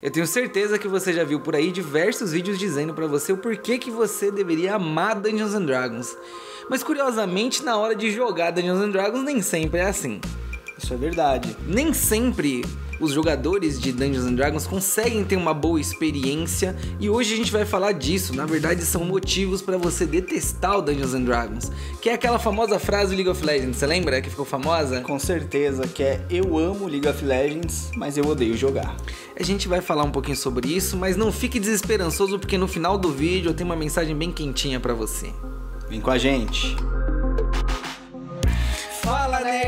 Eu tenho certeza que você já viu por aí diversos vídeos dizendo para você o porquê que você deveria amar Dungeons and Dragons. Mas curiosamente, na hora de jogar Dungeons and Dragons nem sempre é assim. Isso é verdade. Nem sempre os jogadores de Dungeons and Dragons conseguem ter uma boa experiência e hoje a gente vai falar disso. Na verdade, são motivos para você detestar o Dungeons and Dragons, que é aquela famosa frase do League of Legends. Você lembra que ficou famosa? Com certeza, que é eu amo League of Legends, mas eu odeio jogar. A gente vai falar um pouquinho sobre isso, mas não fique desesperançoso porque no final do vídeo eu tenho uma mensagem bem quentinha para você. Vem com a gente.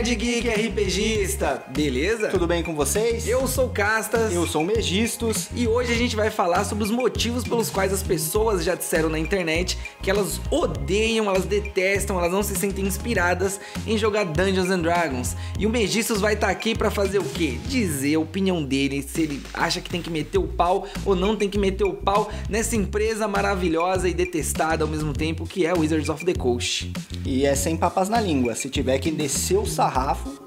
Fala Nerd Geek RPGista, beleza? Tudo bem com vocês? Eu sou Castas. Eu sou Megistos. E hoje a gente vai falar sobre os motivos pelos quais as pessoas já disseram na internet que elas odeiam, elas detestam, elas não se sentem inspiradas em jogar Dungeons and Dragons. E o Megistos vai estar tá aqui para fazer o quê? Dizer a opinião dele, se ele acha que tem que meter o pau ou não tem que meter o pau nessa empresa maravilhosa e detestada ao mesmo tempo que é Wizards of the Coast. E é sem papas na língua. Se tiver que descer o sarrafo.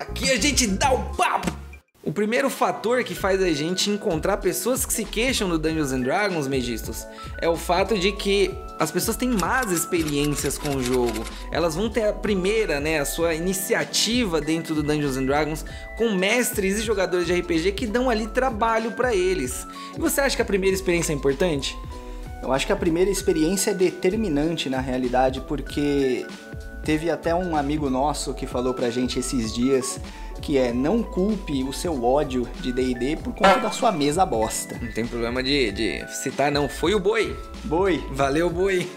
Aqui a gente dá o papo! O primeiro fator que faz a gente encontrar pessoas que se queixam do Dungeons and Dragons, Megistos, é o fato de que as pessoas têm más experiências com o jogo. Elas vão ter a primeira, né, a sua iniciativa dentro do Dungeons and Dragons com mestres e jogadores de RPG que dão ali trabalho para eles. E você acha que a primeira experiência é importante? Eu acho que a primeira experiência é determinante na realidade, porque Teve até um amigo nosso que falou pra gente esses dias que é não culpe o seu ódio de D&D por conta da sua mesa bosta. Não tem problema de, de citar não, foi o Boi. Boi. Valeu, Boi.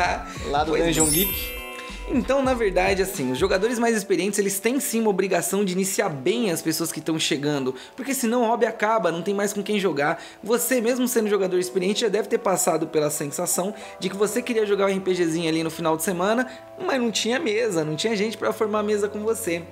Lá do pois Dungeon é. Geek. Então, na verdade, assim, os jogadores mais experientes, eles têm sim uma obrigação de iniciar bem as pessoas que estão chegando, porque senão o hobby acaba, não tem mais com quem jogar. Você, mesmo sendo jogador experiente, já deve ter passado pela sensação de que você queria jogar um RPGzinho ali no final de semana, mas não tinha mesa, não tinha gente para formar mesa com você.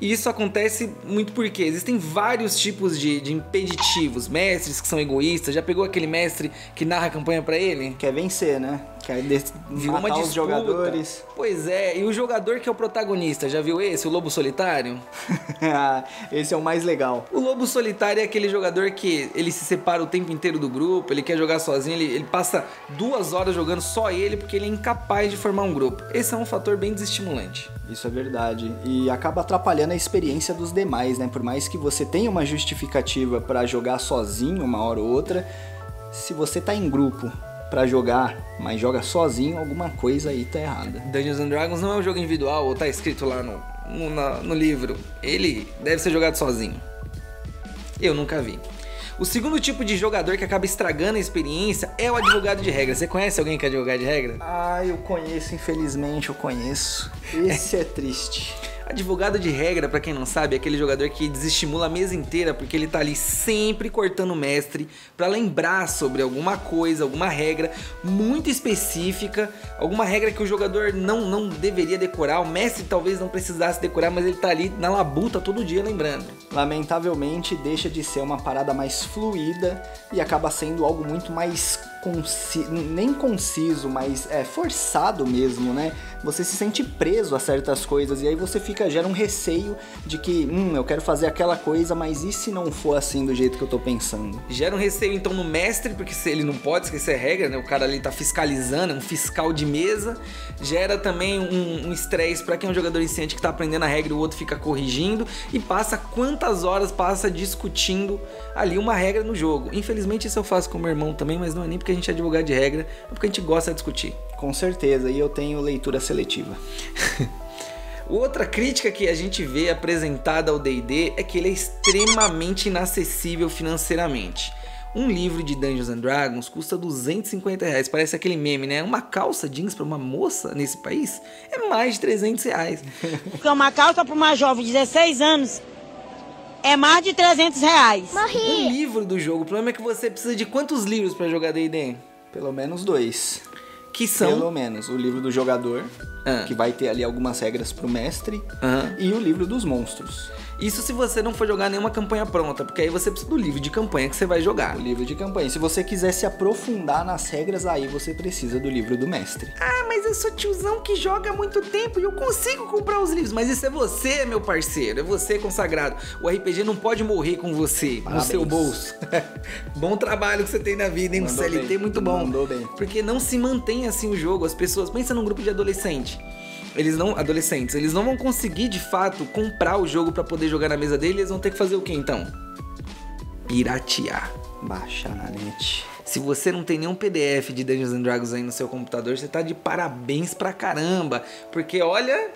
E isso acontece muito porque existem vários tipos de, de impeditivos, mestres que são egoístas. Já pegou aquele mestre que narra a campanha para ele? Quer vencer, né? Quer viu uma os jogadores. Pois é, e o jogador que é o protagonista, já viu esse, o Lobo Solitário? Ah, esse é o mais legal. O Lobo Solitário é aquele jogador que ele se separa o tempo inteiro do grupo, ele quer jogar sozinho, ele, ele passa duas horas jogando só ele porque ele é incapaz de formar um grupo. Esse é um fator bem desestimulante. Isso é verdade. E acaba atrapalhando a experiência dos demais, né? Por mais que você tenha uma justificativa para jogar sozinho uma hora ou outra, se você tá em grupo para jogar, mas joga sozinho, alguma coisa aí tá errada. Dungeons and Dragons não é um jogo individual, ou tá escrito lá no, no, na, no livro. Ele deve ser jogado sozinho. Eu nunca vi. O segundo tipo de jogador que acaba estragando a experiência é o advogado de regra. Você conhece alguém que é advogado de regra? Ah, eu conheço, infelizmente eu conheço. Esse é triste. Advogado de regra, para quem não sabe, é aquele jogador que desestimula a mesa inteira porque ele tá ali sempre cortando o mestre para lembrar sobre alguma coisa, alguma regra muito específica, alguma regra que o jogador não, não deveria decorar, o mestre talvez não precisasse decorar, mas ele tá ali na labuta todo dia lembrando. Lamentavelmente deixa de ser uma parada mais fluida e acaba sendo algo muito mais conciso, nem conciso, mas é forçado mesmo, né? Você se sente preso a certas coisas e aí você fica gera um receio de que, hum, eu quero fazer aquela coisa, mas e se não for assim do jeito que eu tô pensando? Gera um receio então no mestre, porque ele não pode esquecer a regra, né? O cara ali tá fiscalizando, é um fiscal de mesa. Gera também um estresse um para quem é um jogador iniciante que tá aprendendo a regra e o outro fica corrigindo e passa quantas horas passa discutindo ali uma regra no jogo. Infelizmente isso eu faço com meu irmão também, mas não é nem porque porque a gente é advogado de regra, é porque a gente gosta de discutir. Com certeza, e eu tenho leitura seletiva. Outra crítica que a gente vê apresentada ao D&D é que ele é extremamente inacessível financeiramente. Um livro de Dungeons and Dragons custa 250 reais. Parece aquele meme, né? Uma calça jeans para uma moça nesse país é mais de 300 reais. Porque uma calça para uma jovem de 16 anos é mais de 300 reais. Morri. Um livro do jogo. O problema é que você precisa de quantos livros para jogar D&D? Pelo menos dois. Que são? Pelo menos. O livro do jogador, ah. que vai ter ali algumas regras pro mestre, ah. e o livro dos monstros. Isso se você não for jogar nenhuma campanha pronta, porque aí você precisa do livro de campanha que você vai jogar. O livro de campanha. Se você quiser se aprofundar nas regras, aí você precisa do livro do mestre. Ah, mas eu sou tiozão que joga há muito tempo e eu consigo comprar os livros. Mas isso é você, meu parceiro. É você consagrado. O RPG não pode morrer com você, Parabéns. no seu bolso. bom trabalho que você tem na vida, hein? Um CLT bem. muito bom. Mandou bem. Porque não se mantém assim o jogo. As pessoas. Pensa num grupo de adolescente. Eles não. Adolescentes, eles não vão conseguir de fato comprar o jogo pra poder jogar na mesa dele. Eles vão ter que fazer o que então? Piratear. Baixar na net. Se você não tem nenhum PDF de Dungeons and Dragons aí no seu computador, você tá de parabéns pra caramba. Porque olha,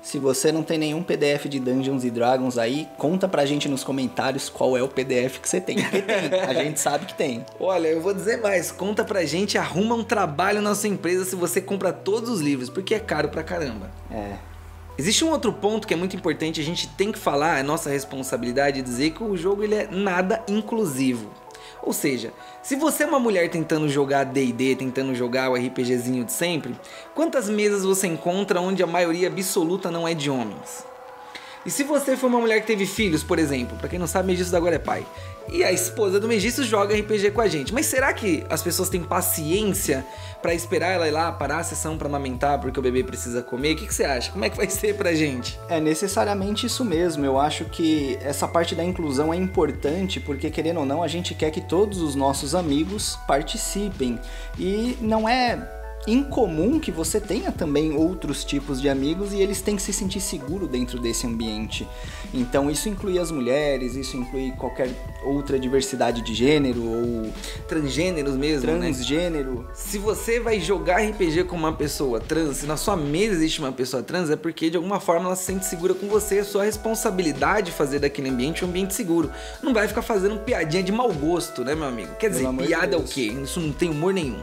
Se você não tem nenhum PDF de Dungeons e Dragons aí, conta pra gente nos comentários qual é o PDF que você tem. Porque tem, a gente sabe que tem. olha, eu vou dizer mais, conta pra gente, arruma um trabalho na sua empresa se você compra todos os livros, porque é caro pra caramba. É. Existe um outro ponto que é muito importante, a gente tem que falar, é nossa responsabilidade dizer que o jogo ele é nada inclusivo. Ou seja, se você é uma mulher tentando jogar D&D, tentando jogar o RPGzinho de sempre, quantas mesas você encontra onde a maioria absoluta não é de homens? E se você for uma mulher que teve filhos, por exemplo, pra quem não sabe, Megisto agora é pai, e a esposa do Megisto joga RPG com a gente, mas será que as pessoas têm paciência pra esperar ela ir lá parar a sessão pra amamentar porque o bebê precisa comer? O que, que você acha? Como é que vai ser pra gente? É necessariamente isso mesmo. Eu acho que essa parte da inclusão é importante porque, querendo ou não, a gente quer que todos os nossos amigos participem. E não é incomum que você tenha também outros tipos de amigos e eles têm que se sentir seguro dentro desse ambiente. Então isso inclui as mulheres, isso inclui qualquer outra diversidade de gênero ou Transgêneros mesmo, né? transgênero. Se você vai jogar RPG com uma pessoa trans, se na sua mesa existe uma pessoa trans, é porque de alguma forma ela se sente segura com você. É sua responsabilidade fazer daquele ambiente um ambiente seguro. Não vai ficar fazendo piadinha de mau gosto, né, meu amigo? Quer dizer, de piada é o quê? Isso não tem humor nenhum.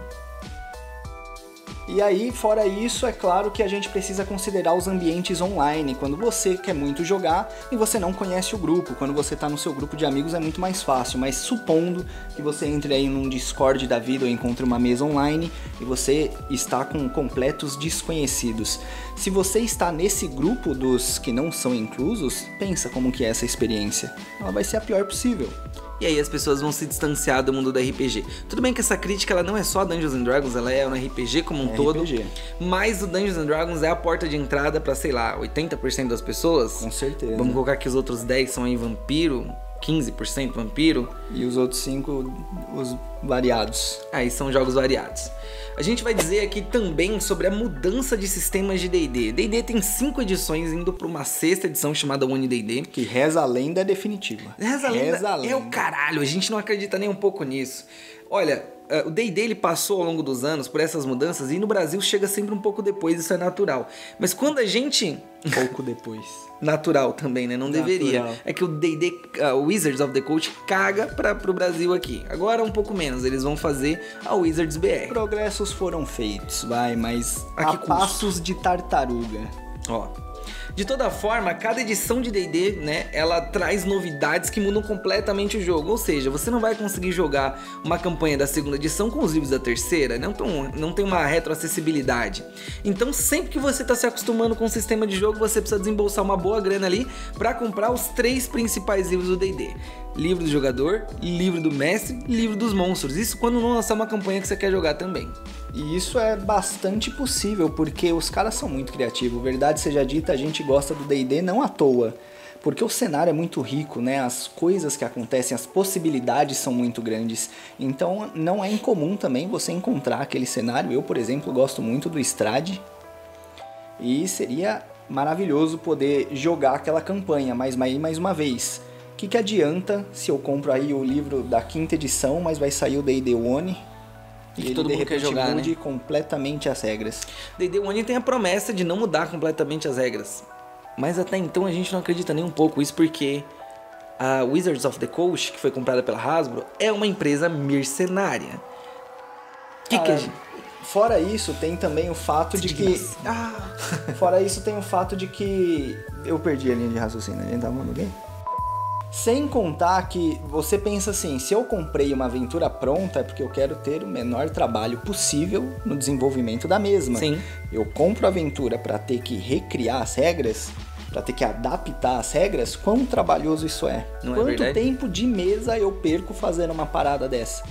E aí, fora isso, é claro que a gente precisa considerar os ambientes online. Quando você quer muito jogar e você não conhece o grupo, quando você tá no seu grupo de amigos é muito mais fácil. Mas supondo que você entre aí num Discord da vida ou encontre uma mesa online e você está com completos desconhecidos. Se você está nesse grupo dos que não são inclusos, pensa como que é essa experiência. Ela vai ser a pior possível. E aí as pessoas vão se distanciar do mundo do RPG. Tudo bem que essa crítica ela não é só Dungeons and Dragons, ela é no RPG como um É todo. RPG. Mas o Dungeons and Dragons é a porta de entrada pra, sei lá, 80% das pessoas. Com certeza. Vamos colocar que os outros 10 são aí vampiro, 15% vampiro. E os outros cinco, os variados. Aí são jogos variados. A gente vai dizer aqui também sobre a mudança de sistemas de D&D. D&D tem cinco edições indo para uma sexta edição chamada One D&D. Que reza a lenda é definitiva. Reza a lenda Reza a é o lenda. caralho, a gente não acredita nem um pouco nisso. Olha, o D&D ele passou ao longo dos anos por essas mudanças e no Brasil chega sempre um pouco depois, isso é natural. Mas quando a gente Pouco depois. natural também, né? Não Natural. deveria. É que o D&D, uh, o Wizards of the Coast caga para pro Brasil aqui. Agora um pouco menos, eles vão fazer a Wizards BR. Progressos foram feitos, vai, mas A a, passos de tartaruga. Ó. De toda forma, cada edição de D&D, né, ela traz novidades que mudam completamente o jogo. Ou seja, você não vai conseguir jogar uma campanha da segunda edição com os livros da terceira, não, tão, não tem uma retroacessibilidade. Então, sempre que você está se acostumando com o sistema de jogo, você precisa desembolsar uma boa grana ali para comprar os três principais livros do D&D. Livro do jogador, livro do mestre, livro dos monstros. Isso quando não lançar uma campanha que você quer jogar também. E isso é bastante possível, porque os caras são muito criativos. Verdade seja dita, a gente gosta do D&D não à toa. Porque o cenário é muito rico, né? As coisas que acontecem, as possibilidades são muito grandes. Então não é incomum também você encontrar aquele cenário. Eu, por exemplo, gosto muito do Strade. E seria maravilhoso poder jogar aquela campanha, mas mais uma vez. O que, que adianta se eu compro aí o livro da quinta edição, mas vai sair o D&D One E que ele todo de mundo quer repente jogar, né? mude completamente as regras. D&D One tem a promessa de não mudar completamente as regras. Mas até então a gente não acredita nem um pouco isso porque a Wizards of the Coast, que foi comprada pela Hasbro, é uma empresa mercenária. Que que a Ah, gente... Fora isso, tem também o fato de que. Indignação. Ah, fora isso, tem o fato de que. Eu perdi a linha de raciocínio, a gente tava falando bem? Sem contar que você pensa assim: se eu comprei uma aventura pronta, é porque eu quero ter o menor trabalho possível no desenvolvimento da mesma. Sim. Eu compro a aventura para ter que recriar as regras, para ter que adaptar as regras, quão trabalhoso isso é. Não é Quanto verdade? tempo de mesa eu perco fazendo uma parada dessa?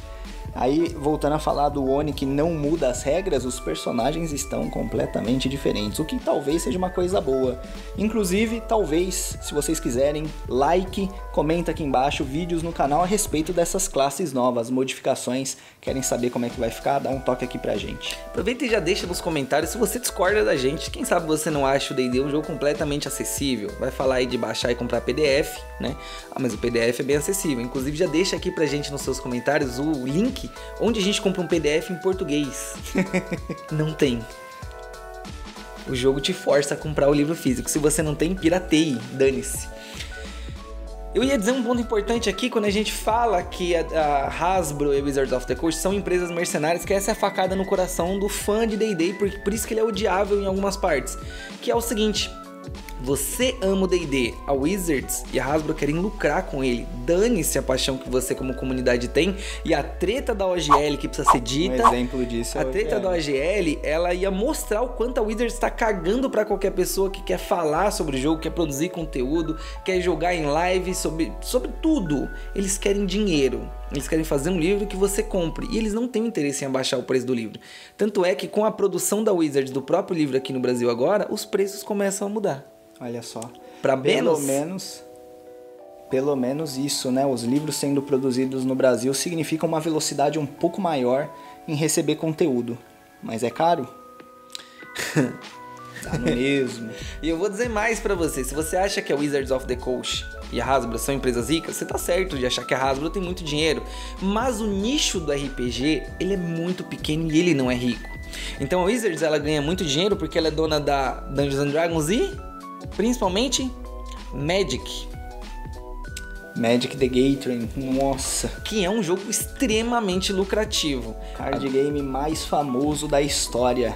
Aí, voltando a falar do Oni que não muda as regras, os personagens estão completamente diferentes, o que talvez seja uma coisa boa. Inclusive, talvez, se vocês quiserem, like, comenta aqui embaixo vídeos no canal a respeito dessas classes novas, modificações. Querem saber como é que vai ficar? Dá um toque aqui pra gente. Aproveita e já deixa nos comentários se você discorda da gente. Quem sabe você não acha o D&D um jogo completamente acessível. Vai falar aí de baixar e comprar PDF, né? Ah, mas o PDF é bem acessível. Inclusive já deixa aqui pra gente nos seus comentários o link onde a gente compra um PDF em português. não tem. O jogo te força a comprar o livro físico. Se você não tem, pirateie, dane-se. Eu ia dizer um ponto importante aqui quando a gente fala que a, a Hasbro e Wizards of the Coast são empresas mercenárias, que essa é a facada no coração do fã de D&D, por, por isso que ele é odiável em algumas partes. Que é o seguinte, você ama o D&D, a Wizards e a Hasbro querem lucrar com ele. Dane-se a paixão que você como comunidade tem e a treta da OGL que precisa ser dita. Um exemplo disso é A treta da OGL, ela ia mostrar o quanto a Wizards está cagando pra qualquer pessoa que quer falar sobre o jogo, quer produzir conteúdo, quer jogar em live sobre, sobre tudo. Eles querem dinheiro. Eles querem fazer um livro que você compre. E eles não têm interesse em abaixar o preço do livro. Tanto é que com a produção da Wizards do próprio livro aqui no Brasil agora, os preços começam a mudar. Olha só. Pra Pelo menos? menos. Pelo menos isso, né? Os livros sendo produzidos no Brasil significa uma velocidade um pouco maior em receber conteúdo. Mas é caro? tá no mesmo. E eu vou dizer mais pra você. Se você acha que a Wizards of the Coast e a Hasbro são empresas ricas, você tá certo de achar que a Hasbro tem muito dinheiro. Mas o nicho do RPG, ele é muito pequeno e ele não é rico. Então a Wizards, ela ganha muito dinheiro porque ela é dona da Dungeons and Dragons e, principalmente, Magic. Magic the Gathering, nossa, Que é um jogo extremamente lucrativo. card game mais famoso da história.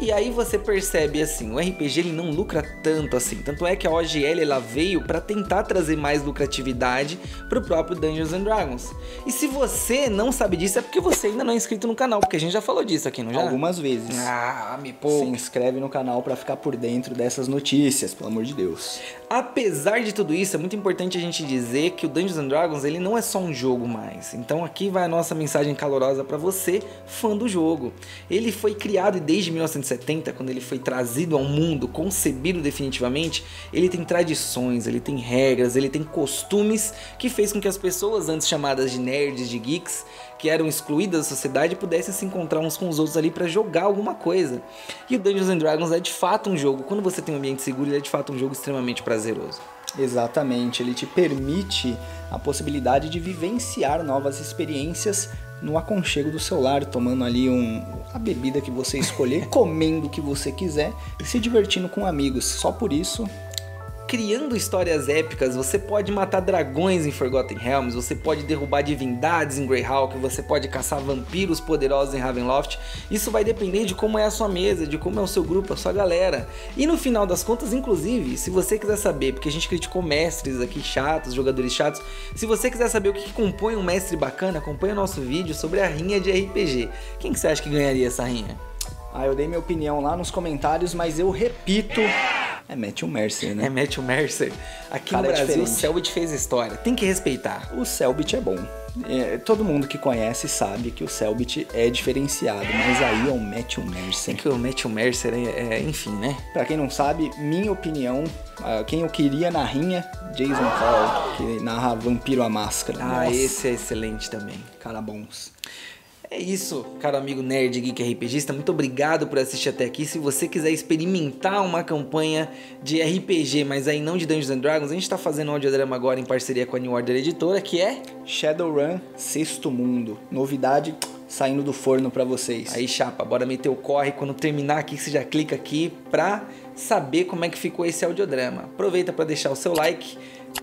E aí você percebe assim, o RPG ele não lucra tanto assim. Tanto é que a OGL ela veio para tentar trazer mais lucratividade pro próprio Dungeons and Dragons. E se você não sabe disso é porque você ainda não é inscrito no canal, porque a gente já falou disso aqui, não já? Algumas vezes. Ah, me Se pouco. inscreve no canal pra ficar por dentro dessas notícias, pelo amor de Deus. Apesar de tudo isso, é muito importante a gente dizer que o Dungeons and Dragons ele não é só um jogo mais. Então aqui vai a nossa mensagem calorosa para você, fã do jogo. Ele foi criado desde 1970, quando ele foi trazido ao mundo, concebido definitivamente, ele tem tradições, ele tem regras, ele tem costumes que fez com que as pessoas antes chamadas de nerds, de geeks, que eram excluídas da sociedade pudessem se encontrar uns com os outros ali para jogar alguma coisa. E o Dungeons and Dragons é de fato um jogo, quando você tem um ambiente seguro, ele é de fato um jogo extremamente prazeroso. Exatamente, ele te permite a possibilidade de vivenciar novas experiências no aconchego do seu lar, tomando ali um, a bebida que você escolher, comendo o que você quiser e se divertindo com amigos. Só por isso, Criando histórias épicas, você pode matar dragões em Forgotten Realms, você pode derrubar divindades em Greyhawk, você pode caçar vampiros poderosos em Ravenloft. Isso vai depender de como é a sua mesa, de como é o seu grupo, a sua galera. E no final das contas, inclusive, se você quiser saber, porque a gente criticou mestres aqui chatos, jogadores chatos, se você quiser saber o que compõe um mestre bacana, acompanha o nosso vídeo sobre a rinha de RPG. Quem que você acha que ganharia essa rinha? ah, eu dei minha opinião lá nos comentários, mas eu repito, é Matthew Mercer, É né? Matthew Mercer. Aqui Cara, no é Brasil, o diferente. Selbit fez história. Tem que respeitar. O Selbit é bom. É, todo mundo que conhece sabe que o Selbit é diferenciado, mas aí é o Matthew É Mercer. que o Matthew Mercer é, é, enfim, né? Pra quem não sabe, minha opinião, ah, quem eu queria na rinha, Jason Paul, que narra Vampiro a Máscara. Ah, Nossa, esse é excelente também. cara bons. É isso, caro amigo nerd geek RPGista, muito obrigado por assistir até aqui. Se você quiser experimentar uma campanha de RPG, mas aí não de Dungeons and Dragons, a gente tá fazendo um audiodrama agora em parceria com a New Order Editora, que é Shadowrun Sexto Mundo, novidade saindo do forno pra vocês. Aí, chapa, bora meter o corre. Quando terminar aqui, você já clica aqui pra saber como é que ficou esse audiodrama. Aproveita pra deixar o seu like,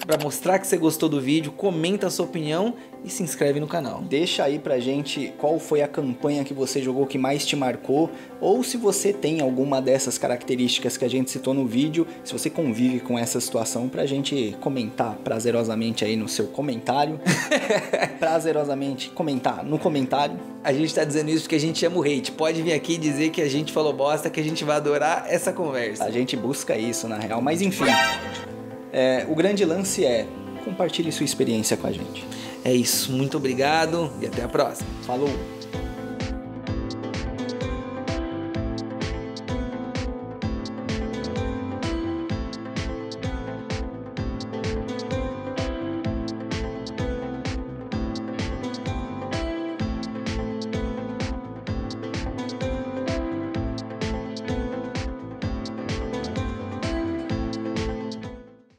para mostrar que você gostou do vídeo, comenta a sua opinião e se inscreve no canal. Deixa aí pra gente qual foi a campanha que você jogou que mais te marcou, ou se você tem alguma dessas características que a gente citou no vídeo, se você convive com essa situação, pra gente comentar prazerosamente aí no seu comentário. prazerosamente comentar no comentário. A gente tá dizendo isso porque a gente ama o hate. Pode vir aqui dizer que a gente falou bosta, que a gente vai adorar essa conversa. A gente busca isso na real, mas enfim. É, o grande lance é compartilhe sua experiência com a gente. É isso, muito obrigado e até a próxima. Falou!